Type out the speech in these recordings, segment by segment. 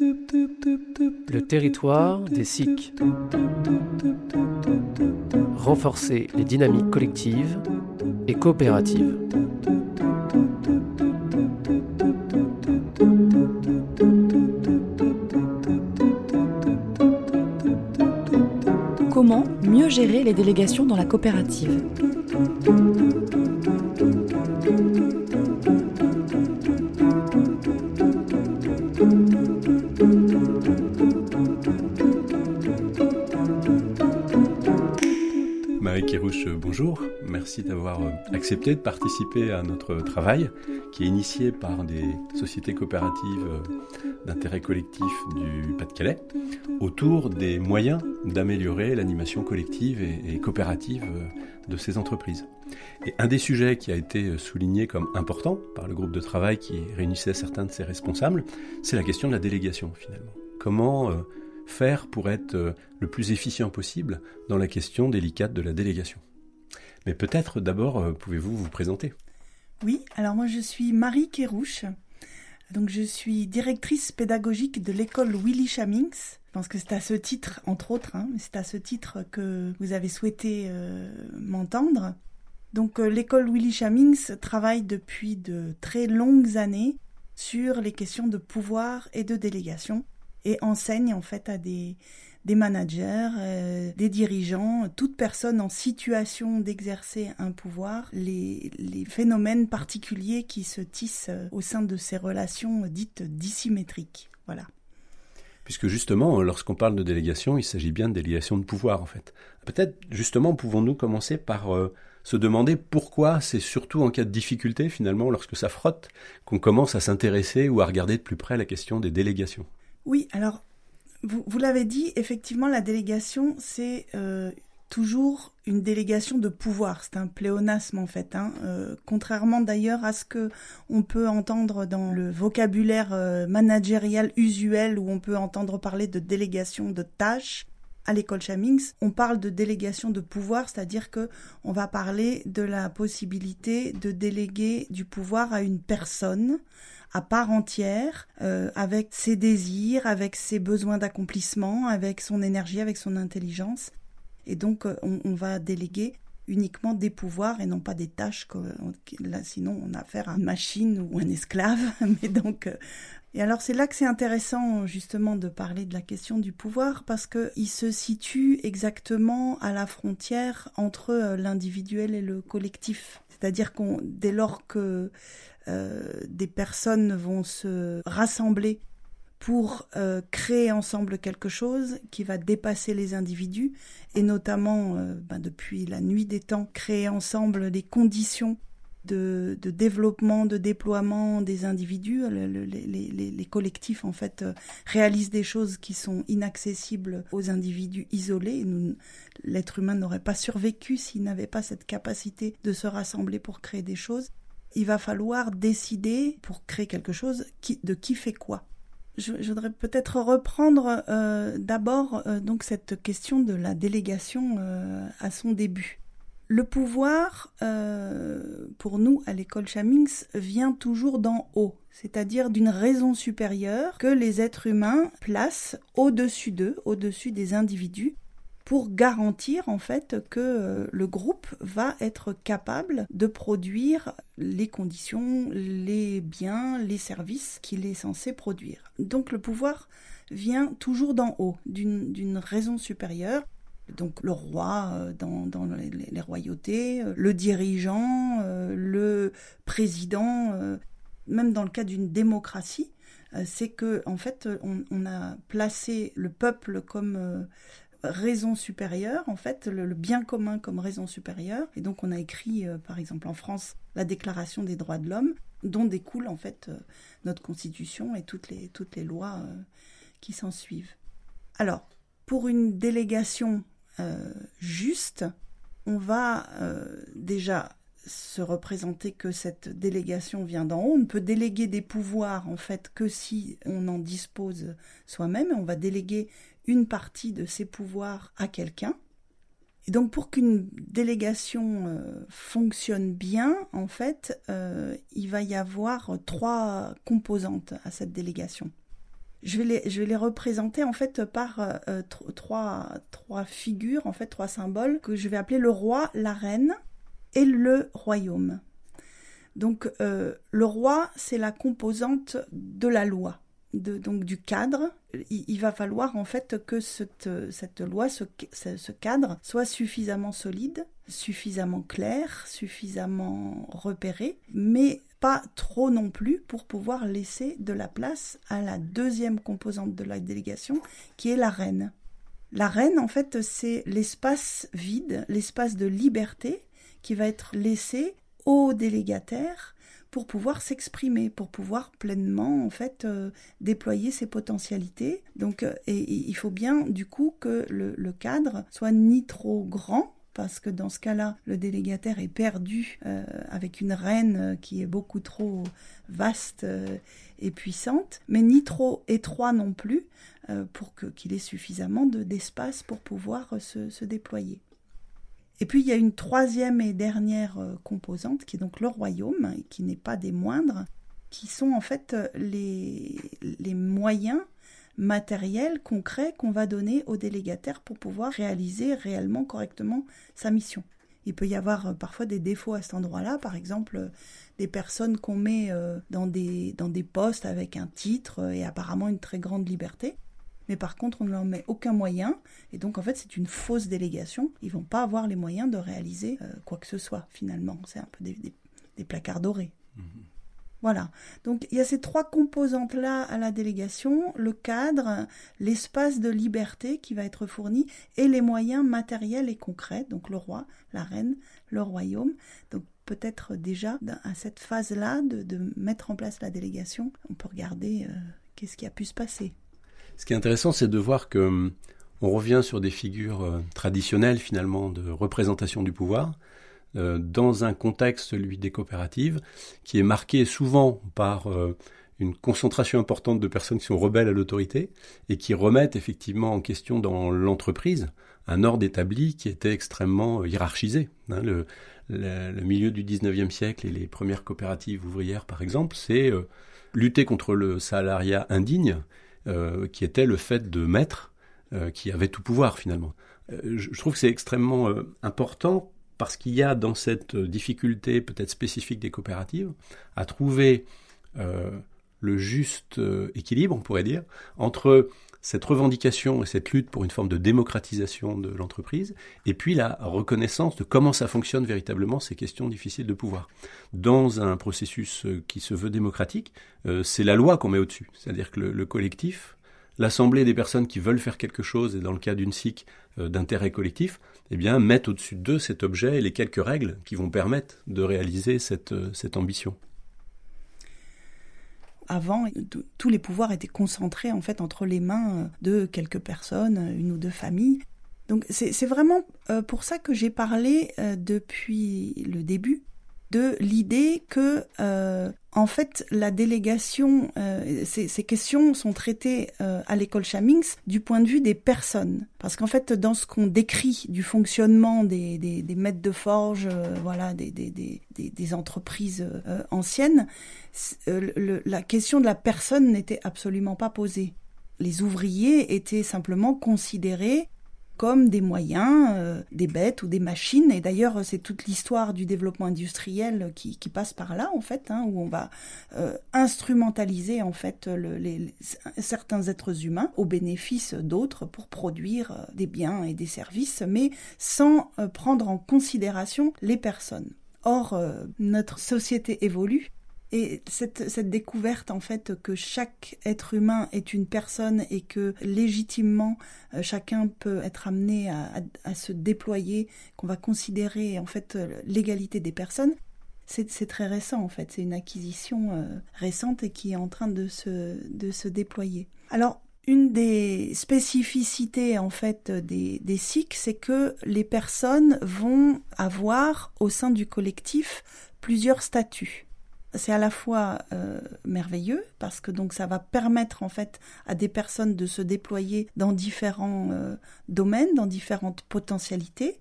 Le territoire des SIC. Renforcer les dynamiques collectives et coopératives. Comment mieux gérer les délégations dans la coopérative? Bonjour. Merci d'avoir euh, accepté de participer à notre travail qui est initié par des sociétés coopératives euh, d'intérêt collectif du Pas-de-Calais autour des moyens d'améliorer l'animation collective et, coopérative euh, de ces entreprises. Et un des sujets qui a été souligné comme important par le groupe de travail qui réunissait certains de ses responsables, c'est la question de la délégation finalement. Comment faire pour être le plus efficient possible dans la question délicate de la délégation? Mais peut-être d'abord euh, pouvez-vous vous présenter? Oui, alors moi je suis Marie Kérouche. Donc je suis directrice pédagogique de l'école Willy Chamings. Je pense que c'est à ce titre, entre autres, hein, c'est à ce titre que vous avez souhaité euh, m'entendre. Donc l'école Willy Chamings travaille depuis de très longues années sur les questions de pouvoir et de délégation et enseigne en fait à des, des managers, euh, des dirigeants, toute personne en situation d'exercer un pouvoir, les, les, phénomènes particuliers qui se tissent euh, au sein de ces relations dites dissymétriques. Voilà. Puisque justement, lorsqu'on parle de délégation, il s'agit bien de délégation de pouvoir en fait. Peut-être justement pouvons-nous commencer par euh, se demander pourquoi c'est surtout en cas de difficulté finalement, lorsque ça frotte, qu'on commence à s'intéresser ou à regarder de plus près la question des délégations? Oui, alors, vous, l'avez dit, effectivement, la délégation, c'est euh, toujours une délégation de pouvoir. C'est un pléonasme, en fait. Hein. Euh, contrairement d'ailleurs à ce que on peut entendre dans le vocabulaire euh, managérial usuel, où on peut entendre parler de délégation de tâches. À l'école Chamings, on parle de délégation de pouvoir, c'est-à-dire que on va parler de la possibilité de déléguer du pouvoir à une personne à part entière, euh, avec ses désirs, avec ses besoins d'accomplissement, avec son énergie, avec son intelligence. Et donc, euh, on, va déléguer uniquement des pouvoirs et non pas des tâches. là, sinon, on a affaire à une machine ou un esclave. Mais donc, euh, et alors c'est là que c'est intéressant justement de parler de la question du pouvoir parce que il se situe exactement à la frontière entre l'individuel et le collectif. C'est-à-dire qu'on dès lors que euh, des personnes vont se rassembler pour euh, créer ensemble quelque chose qui va dépasser les individus et notamment euh, ben, depuis la nuit des temps créer ensemble les conditions de, développement, de déploiement des individus. les, collectifs en fait réalisent des choses qui sont inaccessibles aux individus isolés. L'être humain n'aurait pas survécu s'il n'avait pas cette capacité de se rassembler pour créer des choses il va falloir décider pour créer quelque chose de qui fait quoi. Je, voudrais peut-être reprendre euh, d'abord euh, donc cette question de la délégation euh, à son début. Le pouvoir, pour nous à l'école Chamings, vient toujours d'en haut, c'est-à-dire d'une raison supérieure que les êtres humains placent au-dessus d'eux, au-dessus des individus, pour garantir en fait que euh, le groupe va être capable de produire les conditions, les biens, les services qu'il est censé produire. Donc le pouvoir vient toujours d'en haut, d'une raison supérieure. Donc le roi euh, dans, les, royautés, euh, le dirigeant, le président, même dans le cas d'une démocratie, c'est que en fait on, a placé le peuple comme raison supérieure, en fait, le, bien commun comme raison supérieure. Et donc on a écrit, euh, par exemple en France, la Déclaration des droits de l'homme, dont découle en fait euh, notre Constitution et toutes les, toutes les lois euh, qui s'en suivent. Alors, pour une délégation juste, on va déjà se représenter que cette délégation vient d'en haut. On ne peut déléguer des pouvoirs en fait que si on en dispose soi-même. On va déléguer une partie de ses pouvoirs à quelqu'un. Et donc pour qu'une délégation euh, fonctionne bien, en fait, euh, il va y avoir trois composantes à cette délégation. Je vais les, je vais les représenter en fait par euh, trois, trois figures, en fait trois symboles que je vais appeler le roi, la reine et le royaume. Donc le roi, c'est la composante de la loi donc du cadre, il, va falloir en fait que cette, loi, ce, cadre, soit suffisamment solide, suffisamment clair, suffisamment repéré, mais pas trop non plus pour pouvoir laisser de la place à la deuxième composante de la délégation, qui est la reine. La reine, en fait, c'est l'espace vide, l'espace de liberté qui va être laissé aux délégataires pour pouvoir s'exprimer, pour pouvoir pleinement en fait euh, déployer ses potentialités. Donc, euh, il faut bien du coup que le, cadre soit ni trop grand parce que dans ce cas-là, le délégataire est perdu euh, avec une reine qui est beaucoup trop vaste et puissante, mais ni trop étroit non plus pour qu'il ait suffisamment d'espace pour pouvoir se déployer. Et puis il y a une troisième et dernière euh, composante qui est donc le royaume, et qui n'est pas des moindres, qui sont en fait euh, les, les moyens matériels, concrets qu'on va donner au délégataire pour pouvoir réaliser réellement correctement sa mission. Il peut y avoir euh, parfois des défauts à cet endroit-là, par exemple des personnes qu'on met dans des, dans des postes avec un titre et apparemment une très grande liberté mais par contre on ne leur met aucun moyen, et donc en fait c'est une fausse délégation, ils vont pas avoir les moyens de réaliser euh, quoi que ce soit finalement, c'est un peu des, placards dorés. Mhm. Voilà, donc il y a ces trois composantes-là à la délégation, le cadre, l'espace de liberté qui va être fourni, et les moyens matériels et concrets, donc le roi, la reine, le royaume. Donc peut-être déjà à cette phase-là de, mettre en place la délégation, on peut regarder euh, qu'est-ce qui a pu se passer. Ce qui est intéressant, c'est de voir que hum, on revient sur des figures euh, traditionnelles finalement de représentation du pouvoir euh, dans un contexte, celui des coopératives, qui est marqué souvent par euh, une concentration importante de personnes qui sont rebelles à l'autorité et qui remettent effectivement en question dans l'entreprise un ordre établi qui était extrêmement hiérarchisé. Hein. le, milieu du 19e siècle et les premières coopératives ouvrières, par exemple, c'est lutter contre le salariat indigne qui était le fait de maîtres euh, qui avaient tout pouvoir finalement. Euh, je, trouve que c'est extrêmement important parce qu'il y a dans cette difficulté peut-être spécifique des coopératives à trouver le juste équilibre, on pourrait dire, entre cette revendication et cette lutte pour une forme de démocratisation de l'entreprise, et puis la reconnaissance de comment ça fonctionne véritablement ces questions difficiles de pouvoir. Dans un processus euh, qui se veut démocratique, euh, c'est la loi qu'on met au-dessus, c'est-à-dire que le, collectif, l'assemblée des personnes qui veulent faire quelque chose, et dans le cas d'une SIC euh, d'intérêt collectif, eh bien, mettent au-dessus d'eux cet objet et les quelques règles qui vont permettre de réaliser cette, cette ambition avant, tous les pouvoirs étaient concentrés en fait entre les mains euh, de quelques personnes, euh, une ou deux familles. Donc c'est vraiment euh, pour ça que j'ai parlé depuis le début de l'idée que euh, en fait la délégation, euh, ces, questions sont traitées euh, à l'école Chamings du point de vue des personnes, parce qu'en fait dans ce qu'on décrit du fonctionnement des, des, maîtres de forge, voilà, des, des, entreprises anciennes, la question de la personne n'était absolument pas posée. Les ouvriers étaient simplement considérés comme des moyens, euh, des bêtes ou des machines. Et d'ailleurs, c'est toute l'histoire du développement industriel qui, passe par là, en fait, hein, où on va euh, instrumentaliser en fait certains êtres humains au bénéfice d'autres pour produire euh, des biens et des services, mais sans prendre en considération les personnes. Or, notre société évolue et cette, découverte, en fait, que chaque être humain est une personne et que légitimement euh, chacun peut être amené à, se déployer, qu'on va considérer en fait l'égalité des personnes, c'est très récent en fait. C'est une acquisition euh, récente et qui est en train de se, de se déployer. Alors, une des spécificités en fait des, des SIC, c'est que les personnes vont avoir au sein du collectif plusieurs statuts c'est à la fois euh, merveilleux parce que donc ça va permettre en fait à des personnes de se déployer dans différents euh, domaines, dans différentes potentialités,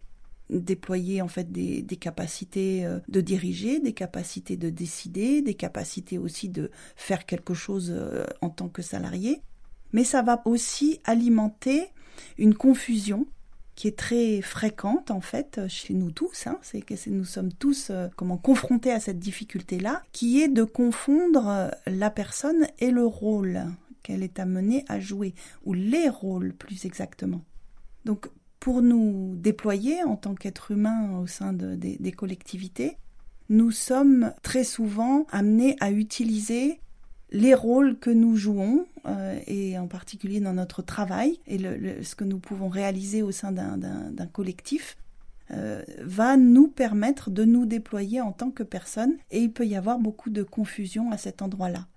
déployer en fait des, capacités euh, de diriger, des capacités de décider, des capacités aussi de faire quelque chose en tant que salarié. mais ça va aussi alimenter une confusion qui est très fréquente en fait chez nous tous. Hein. c'est que nous sommes tous euh, comment confrontés à cette difficulté-là, qui est de confondre euh, la personne et le rôle qu'elle est amenée à jouer, ou les rôles plus exactement. Donc pour nous déployer en tant qu'être humain au sein des collectivités, nous sommes très souvent amenés à utiliser les rôles que nous jouons, euh, et en particulier dans notre travail, et ce que nous pouvons réaliser au sein d'un collectif, euh, va nous permettre de nous déployer en tant que personne, et il peut y avoir beaucoup de confusion à cet endroit-là.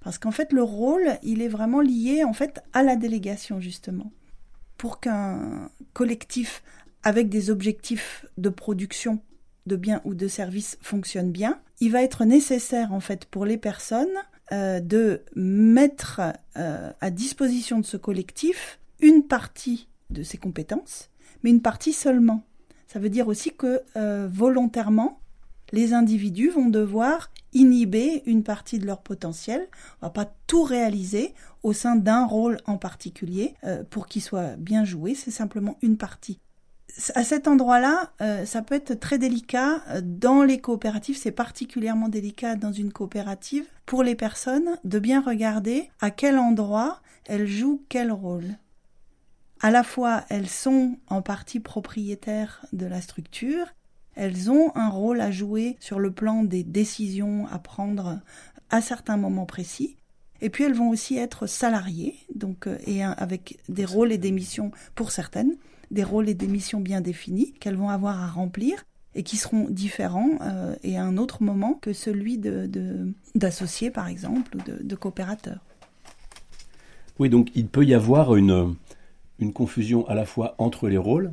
Parce qu'en fait, le rôle, il est vraiment lié en fait à la délégation, justement. Pour qu'un collectif avec des objectifs de production de biens ou de services fonctionne bien, il va être nécessaire en fait pour les personnes euh, de mettre euh, à disposition de ce collectif une partie de ses compétences, mais une partie seulement. Ça veut dire aussi que euh, volontairement, les individus vont devoir inhiber une partie de leur potentiel. On va pas tout réaliser au sein d'un rôle en particulier pour qu'il soit bien joué. C'est simplement une partie à cet endroit-là, euh, ça peut être très délicat. Dans les coopératives, c'est particulièrement délicat dans une coopérative pour les personnes de bien regarder à quel endroit elles jouent quel rôle. À la fois, elles sont en partie propriétaires de la structure, elles ont un rôle à jouer sur le plan des décisions à prendre à certains moments précis, et puis elles vont aussi être salariées, donc euh, et avec des rôles et des missions pour certaines des rôles et des missions bien définis qu'elles vont avoir à remplir et qui seront différents euh, et à un autre moment que celui d'associés, de, par exemple, ou de, coopérateurs. Oui, donc il peut y avoir une, confusion à la fois entre les rôles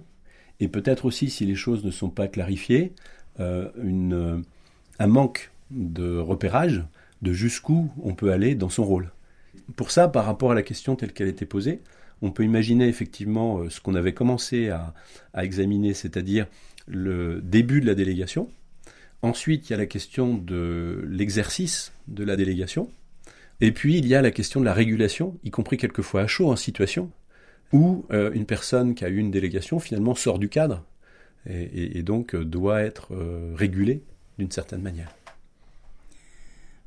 et peut-être aussi, si les choses ne sont pas clarifiées, euh, une, un manque de repérage de jusqu'où on peut aller dans son rôle. Pour ça, par rapport à la question telle qu'elle était posée, on peut imaginer effectivement euh, ce qu'on avait commencé à, examiner, c'est-à-dire le début de la délégation. Ensuite, il y a la question de l'exercice de la délégation. Et puis, il y a la question de la régulation, y compris quelquefois à chaud en situation où euh, une personne qui a eu une délégation finalement sort du cadre et, donc euh, doit être régulée d'une certaine manière.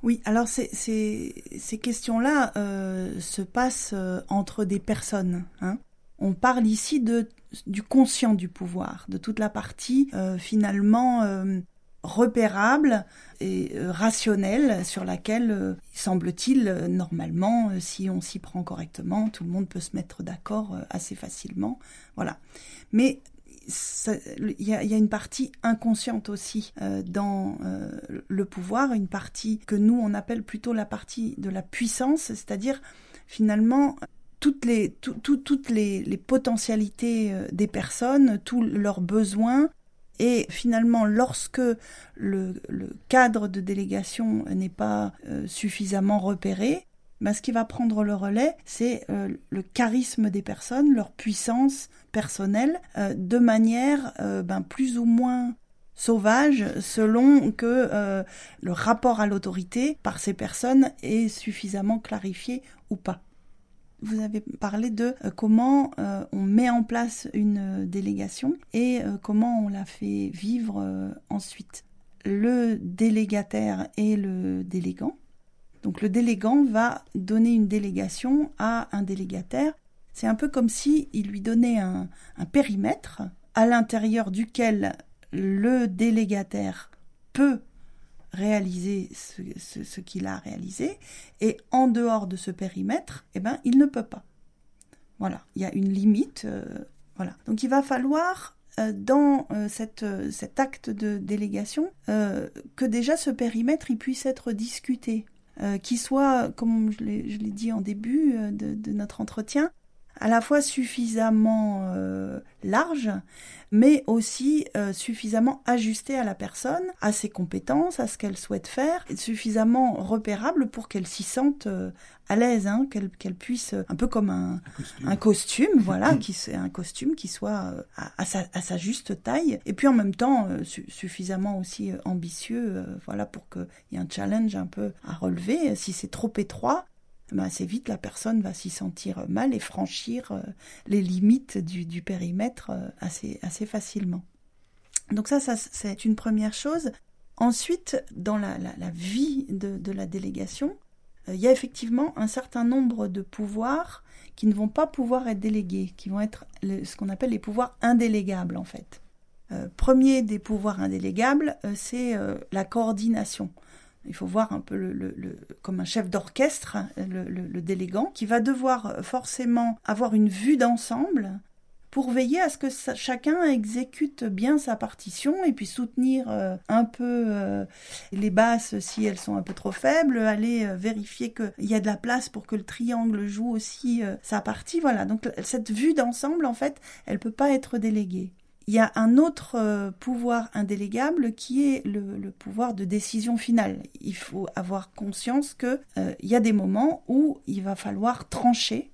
Oui, alors ces, ces, questions-là euh, se passent euh, entre des personnes. Hein. On parle ici de, du conscient du pouvoir, de toute la partie euh, finalement repérable et rationnelle sur laquelle, semble-t-il, normalement, si on s'y prend correctement, tout le monde peut se mettre d'accord assez facilement. Voilà. Mais il y, a, une partie inconsciente aussi euh, dans euh, le pouvoir, une partie que nous on appelle plutôt la partie de la puissance, c'est-à-dire finalement toutes les, toutes les, potentialités euh, des personnes, tous leurs besoins. Et finalement, lorsque le, cadre de délégation n'est pas suffisamment repéré, ben, ce qui va prendre le relais, c'est le charisme des personnes, leur puissance, personnel euh, de manière euh, ben, plus ou moins sauvage selon que euh, le rapport à l'autorité par ces personnes est suffisamment clarifié ou pas. Vous avez parlé de comment on met en place une délégation et comment on la fait vivre ensuite. Le délégataire et le délégant. Donc le délégant va donner une délégation à un délégataire c'est un peu comme si il lui donnait un, périmètre à l'intérieur duquel le délégataire peut réaliser ce, qu'il a réalisé, et en dehors de ce périmètre, eh ben, il ne peut pas. Voilà, il y a une limite. Euh, voilà. Donc il va falloir, euh, dans euh, cet acte de délégation, que déjà ce périmètre il puisse être discuté, qu'il soit, comme je l'ai dit en début de notre entretien, à la fois suffisamment euh, large, mais aussi euh, suffisamment ajusté à la personne, à ses compétences, à ce qu'elle souhaite faire, suffisamment repérable pour qu'elle s'y sente euh, à l'aise, hein, qu'elle puisse, un peu comme un, un costume, voilà, qui un costume qui soit à, sa, à, sa, juste taille, et puis en même temps suffisamment aussi ambitieux, voilà, pour qu'il y ait un challenge un peu à relever. Si c'est trop étroit, ben, assez vite la personne va s'y sentir mal et franchir les limites du, périmètre assez, assez facilement. Donc ça, ça c'est une première chose. Ensuite, dans la, vie de, la délégation, il y a effectivement un certain nombre de pouvoirs qui ne vont pas pouvoir être délégués, qui vont être ce qu'on appelle les pouvoirs indélégables en fait. Euh, premier des pouvoirs indélégables, euh, c'est euh, la coordination. Il faut voir un peu le, comme un chef d'orchestre, hein, le, délégant, qui va devoir forcément avoir une vue d'ensemble pour veiller à ce que chacun exécute bien sa partition et puis soutenir un peu les basses si elles sont un peu trop faibles, aller vérifier qu'il y a de la place pour que le triangle joue aussi sa partie. Voilà, donc cette vue d'ensemble, en fait, elle peut pas être déléguée. Il y a un autre euh, pouvoir indélégable qui est le, pouvoir de décision finale. Il faut avoir conscience qu'il euh, y a des moments où il va falloir trancher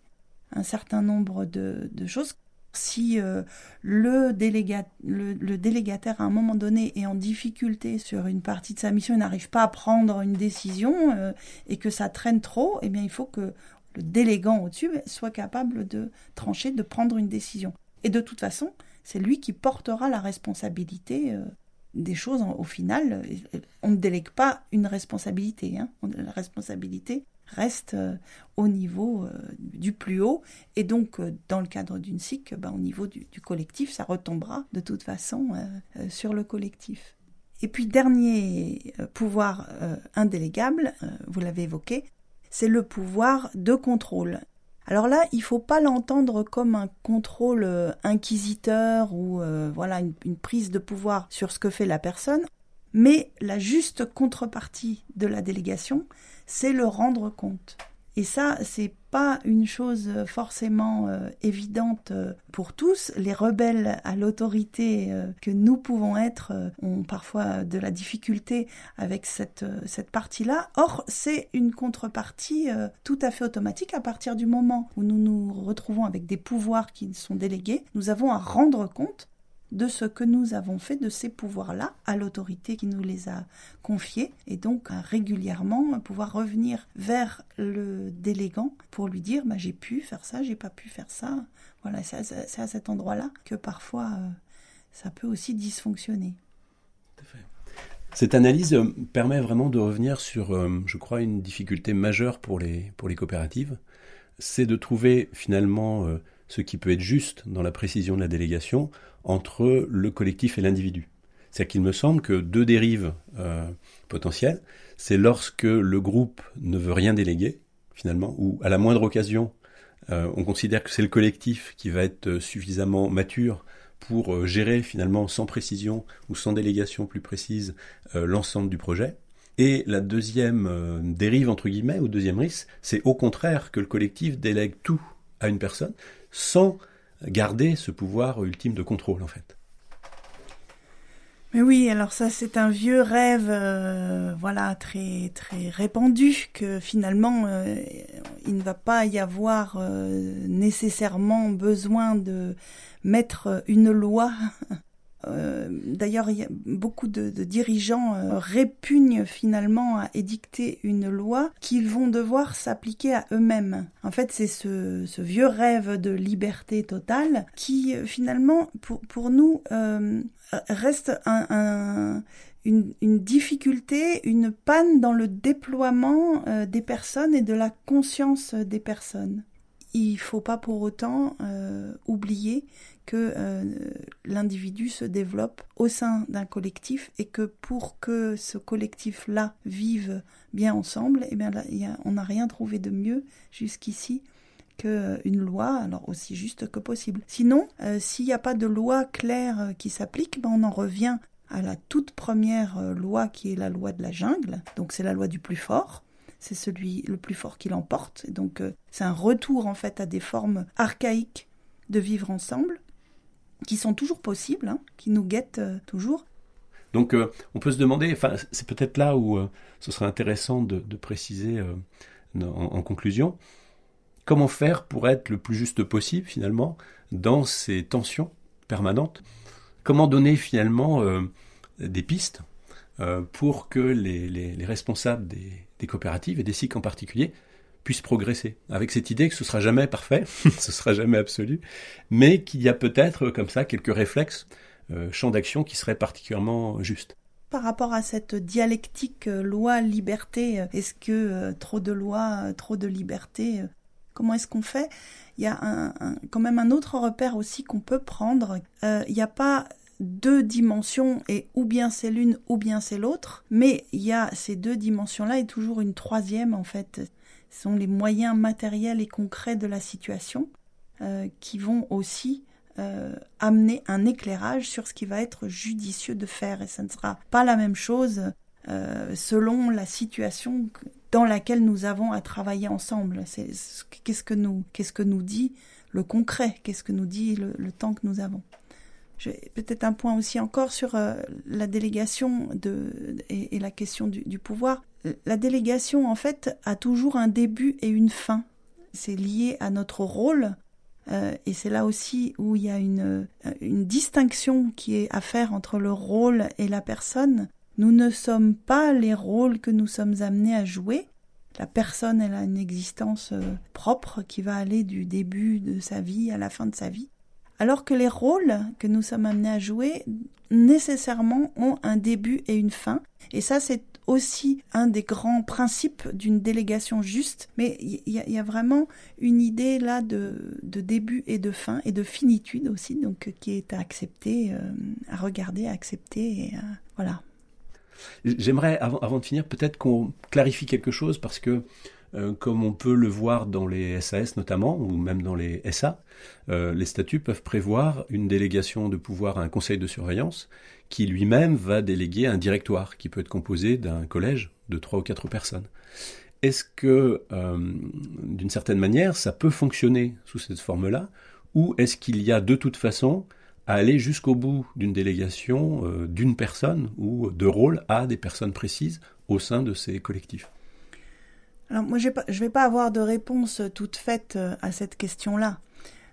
un certain nombre de, choses. Si euh, le, le, délégataire à un moment donné est en difficulté sur une partie de sa mission et n'arrive pas à prendre une décision et que ça traîne trop, eh bien il faut que le délégant au-dessus soit capable de trancher, de prendre une décision. Et de toute façon, c'est lui qui portera la responsabilité euh, des choses au final. On ne délègue pas une responsabilité. Hein. La responsabilité reste euh, au niveau euh, du plus haut. Et donc, dans le cadre d'une SIC, ben, au niveau du, collectif, ça retombera de toute façon sur le collectif. Et puis, dernier pouvoir indélégable, vous l'avez évoqué, c'est le pouvoir de contrôle. Alors là, il faut pas l'entendre comme un contrôle euh, inquisiteur ou euh, voilà une, une, prise de pouvoir sur ce que fait la personne, mais la juste contrepartie de la délégation, c'est le rendre compte. Et ça, c'est pas une chose forcément euh, évidente euh, pour tous. Les rebelles à l'autorité euh, que nous pouvons être ont parfois de la difficulté avec cette, cette partie-là. Or, c'est une contrepartie tout à fait automatique à partir du moment où nous nous retrouvons avec des pouvoirs qui sont délégués. Nous avons à rendre compte de ce que nous avons fait de ces pouvoirs-là à l'autorité qui nous les a confiés et donc régulièrement pouvoir revenir vers le délégant pour lui dire bah, j'ai pu faire ça, j'ai pas pu faire ça. Voilà, c'est à, cet endroit-là que parfois euh, ça peut aussi dysfonctionner. Cette analyse euh, permet vraiment de revenir sur, euh, je crois, une difficulté majeure pour les, pour les coopératives. C'est de trouver finalement ce qui peut être juste dans la précision de la délégation entre le collectif et l'individu. C'est-à-dire qu'il me semble que deux dérives euh, potentielles, c'est lorsque le groupe ne veut rien déléguer, finalement, ou à la moindre occasion, euh, on considère que c'est le collectif qui va être suffisamment mature pour euh, gérer finalement sans précision ou sans délégation plus précise l'ensemble du projet. Et la deuxième dérive, entre guillemets, ou deuxième risque, c'est au contraire que le collectif délègue tout à une personne sans garder ce pouvoir ultime de contrôle en fait. Mais oui, alors ça c'est un vieux rêve, euh, voilà très très répandu que finalement euh, il ne va pas y avoir euh, nécessairement besoin de mettre une loi euh, d'ailleurs, beaucoup de, dirigeants euh, répugnent finalement à édicter une loi qu'ils vont devoir s'appliquer à eux-mêmes. En fait, c'est ce, vieux rêve de liberté totale qui euh, finalement, pour, nous, reste une, difficulté, une panne dans le déploiement des personnes et de la conscience des personnes. Il ne faut pas pour autant oublier que euh, l'individu se développe au sein d'un collectif et que pour que ce collectif-là vive bien ensemble, eh on n'a rien trouvé de mieux jusqu'ici qu'une euh, loi, alors aussi juste que possible. Sinon, euh, s'il n'y a pas de loi claire qui s'applique, ben on en revient à la toute première loi qui est la loi de la jungle. Donc c'est la loi du plus fort. C'est celui le plus fort qui l'emporte. Donc c'est un retour en fait à des formes archaïques de vivre ensemble qui sont toujours possibles, hein, qui nous guettent euh, toujours. Donc euh, on peut se demander, enfin c'est peut-être là où euh, ce serait intéressant de, préciser en, conclusion, comment faire pour être le plus juste possible finalement dans ces tensions permanentes? Comment donner finalement des pistes pour que les, responsables des, des, coopératives et des SIC en particulier puisse progresser, avec cette idée que ce sera jamais parfait, ce sera jamais absolu, mais qu'il y a peut-être comme ça quelques réflexes, euh, champs d'action qui seraient particulièrement justes. Par rapport à cette dialectique euh, loi-liberté, euh, est-ce que trop de lois, trop de liberté, comment est-ce qu'on fait? Il y a un, quand même un autre repère aussi qu'on peut prendre. il n'y a pas deux dimensions et ou bien c'est l'une ou bien c'est l'autre, mais il y a ces deux dimensions-là et toujours une troisième en fait. Ce sont les moyens matériels et concrets de la situation euh, qui vont aussi euh, amener un éclairage sur ce qui va être judicieux de faire et ça ne sera pas la même chose euh, selon la situation dans laquelle nous avons à travailler ensemble. qu'est-ce que nous qu'est-ce que nous dit le concret, qu'est-ce que nous dit le temps que nous avons? Peut-être un point aussi encore sur euh, la délégation et, la question du, pouvoir. La délégation, en fait, a toujours un début et une fin. C'est lié à notre rôle. Euh, et c'est là aussi où il y a une, une distinction qui est à faire entre le rôle et la personne. Nous ne sommes pas les rôles que nous sommes amenés à jouer. La personne, elle a une existence euh, propre qui va aller du début de sa vie à la fin de sa vie alors que les rôles que nous sommes amenés à jouer nécessairement ont un début et une fin. Et ça, c'est aussi un des grands principes d'une délégation juste, mais il y, a vraiment une idée là de, début et de fin, et de finitude aussi, donc qui est à accepter, euh, à regarder, à accepter, et voilà. J'aimerais, avant, avant, de finir, peut-être qu'on clarifie quelque chose, parce que euh, comme on peut le voir dans les SAS notamment, ou même dans les SA, euh, les statuts peuvent prévoir une délégation de pouvoir à un conseil de surveillance qui lui-même va déléguer un directoire qui peut être composé d'un collège de trois ou quatre personnes. Est-ce que, euh, d'une certaine manière, ça peut fonctionner sous cette forme-là, ou est-ce qu'il y a de toute façon à aller jusqu'au bout d'une délégation d'une personne ou de rôle à des personnes précises au sein de ces collectifs? Alors moi, je ne vais pas avoir de réponse toute faite euh, à cette question-là.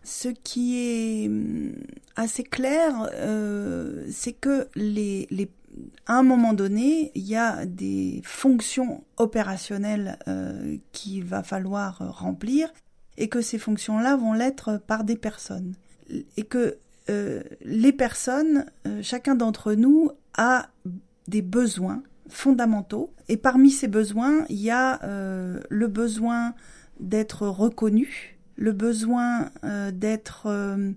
Ce qui est hum, assez clair, euh, c'est que les, à un moment donné, il y a des fonctions opérationnelles euh, qu'il va falloir remplir et que ces fonctions-là vont l'être par des personnes. Et que euh, les personnes, euh, chacun d'entre nous a des besoins fondamentaux. Et parmi ces besoins, il y a euh, le besoin d'être reconnu, le besoin euh, d'être euh,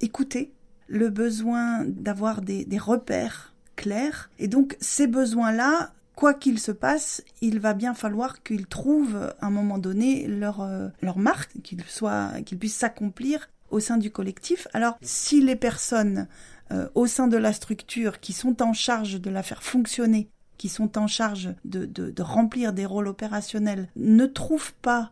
écouté, le besoin d'avoir des, repères clairs. Et donc ces besoins-là, quoi qu'il se passe, il va bien falloir qu'ils trouvent à un moment donné leur, leur marque, qu'ils qu'ils puissent s'accomplir au sein du collectif. Alors si les personnes au sein de la structure qui sont en charge de la faire fonctionner qui sont en charge de, remplir des rôles opérationnels ne trouvent pas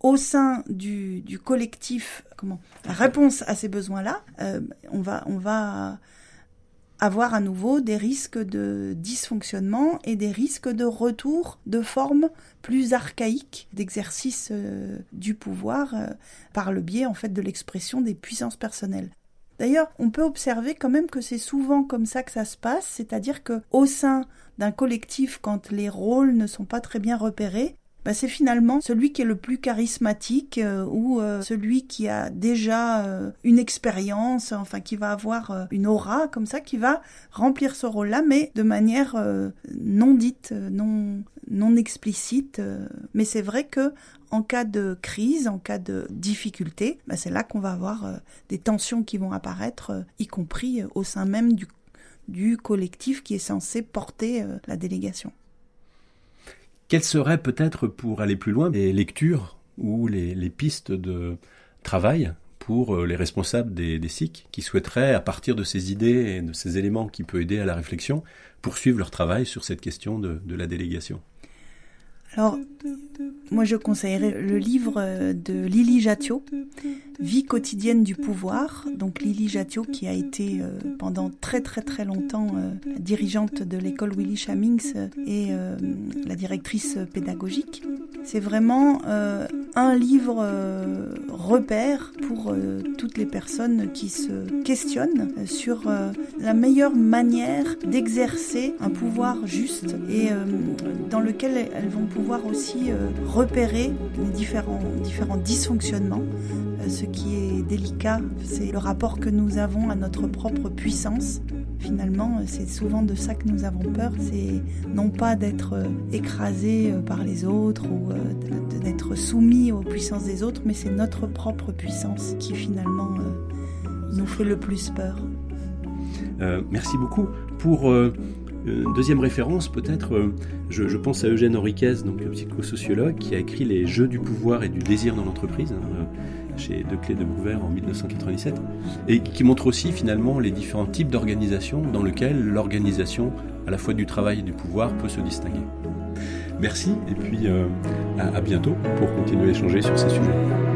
au sein du, collectif comment la réponse à ces besoins-là, euh, on va on va avoir à nouveau des risques de dysfonctionnement et des risques de retour de formes plus archaïques d'exercice euh, du pouvoir euh, par le biais en fait de l'expression des puissances personnelles. D'ailleurs, on peut observer quand même que c'est souvent comme ça que ça se passe, c'est-à-dire que au sein d'un collectif, quand les rôles ne sont pas très bien repérés, bah, c'est finalement celui qui est le plus charismatique euh, ou euh, celui qui a déjà euh, une expérience, enfin qui va avoir une aura comme ça, qui va remplir ce rôle-là, mais de manière non dite, non non explicite. mais c'est vrai que en cas de crise, en cas de difficulté, bah, c'est là qu'on va avoir des tensions qui vont apparaître, y compris au sein même du du collectif qui est censé porter la délégation. Quelles seraient peut-être, pour aller plus loin, les lectures ou les, pistes de travail pour euh, les responsables des, SIC qui souhaiteraient, à partir de ces idées et de ces éléments qui peuvent aider à la réflexion, poursuivre leur travail sur cette question de la délégation? Alors, moi je conseillerais le livre euh, de Lily Jatio, Vie quotidienne du pouvoir. Donc Lily Jatio qui a été euh, pendant très très très longtemps euh, dirigeante de l'école Willy Chamings et la directrice pédagogique. C'est vraiment un livre euh, repère pour euh, toutes les personnes qui se questionnent sur la meilleure manière d'exercer un pouvoir juste et dans lequel elles vont pouvoir aussi repérer les différents, différents dysfonctionnements. Qui est délicat, c'est le rapport que nous avons à notre propre puissance Finalement, c'est souvent de ça que nous avons peur. C'est non pas d'être euh, écrasé euh, par les autres ou euh, d'être soumis aux puissances des autres, mais c'est notre propre puissance qui finalement nous fait le plus peur. merci beaucoup. Pour une deuxième référence, peut-être, je, pense à Eugène Henriquez, donc psychosociologue, qui a écrit Les jeux du pouvoir et du désir dans l'entreprise. Hein, chez Declé de Bouvert en 1997, et qui montre aussi finalement les différents types d'organisation dans lesquels l'organisation à la fois du travail et du pouvoir peut se distinguer. Merci et puis euh, à bientôt pour continuer à échanger sur ces sujets.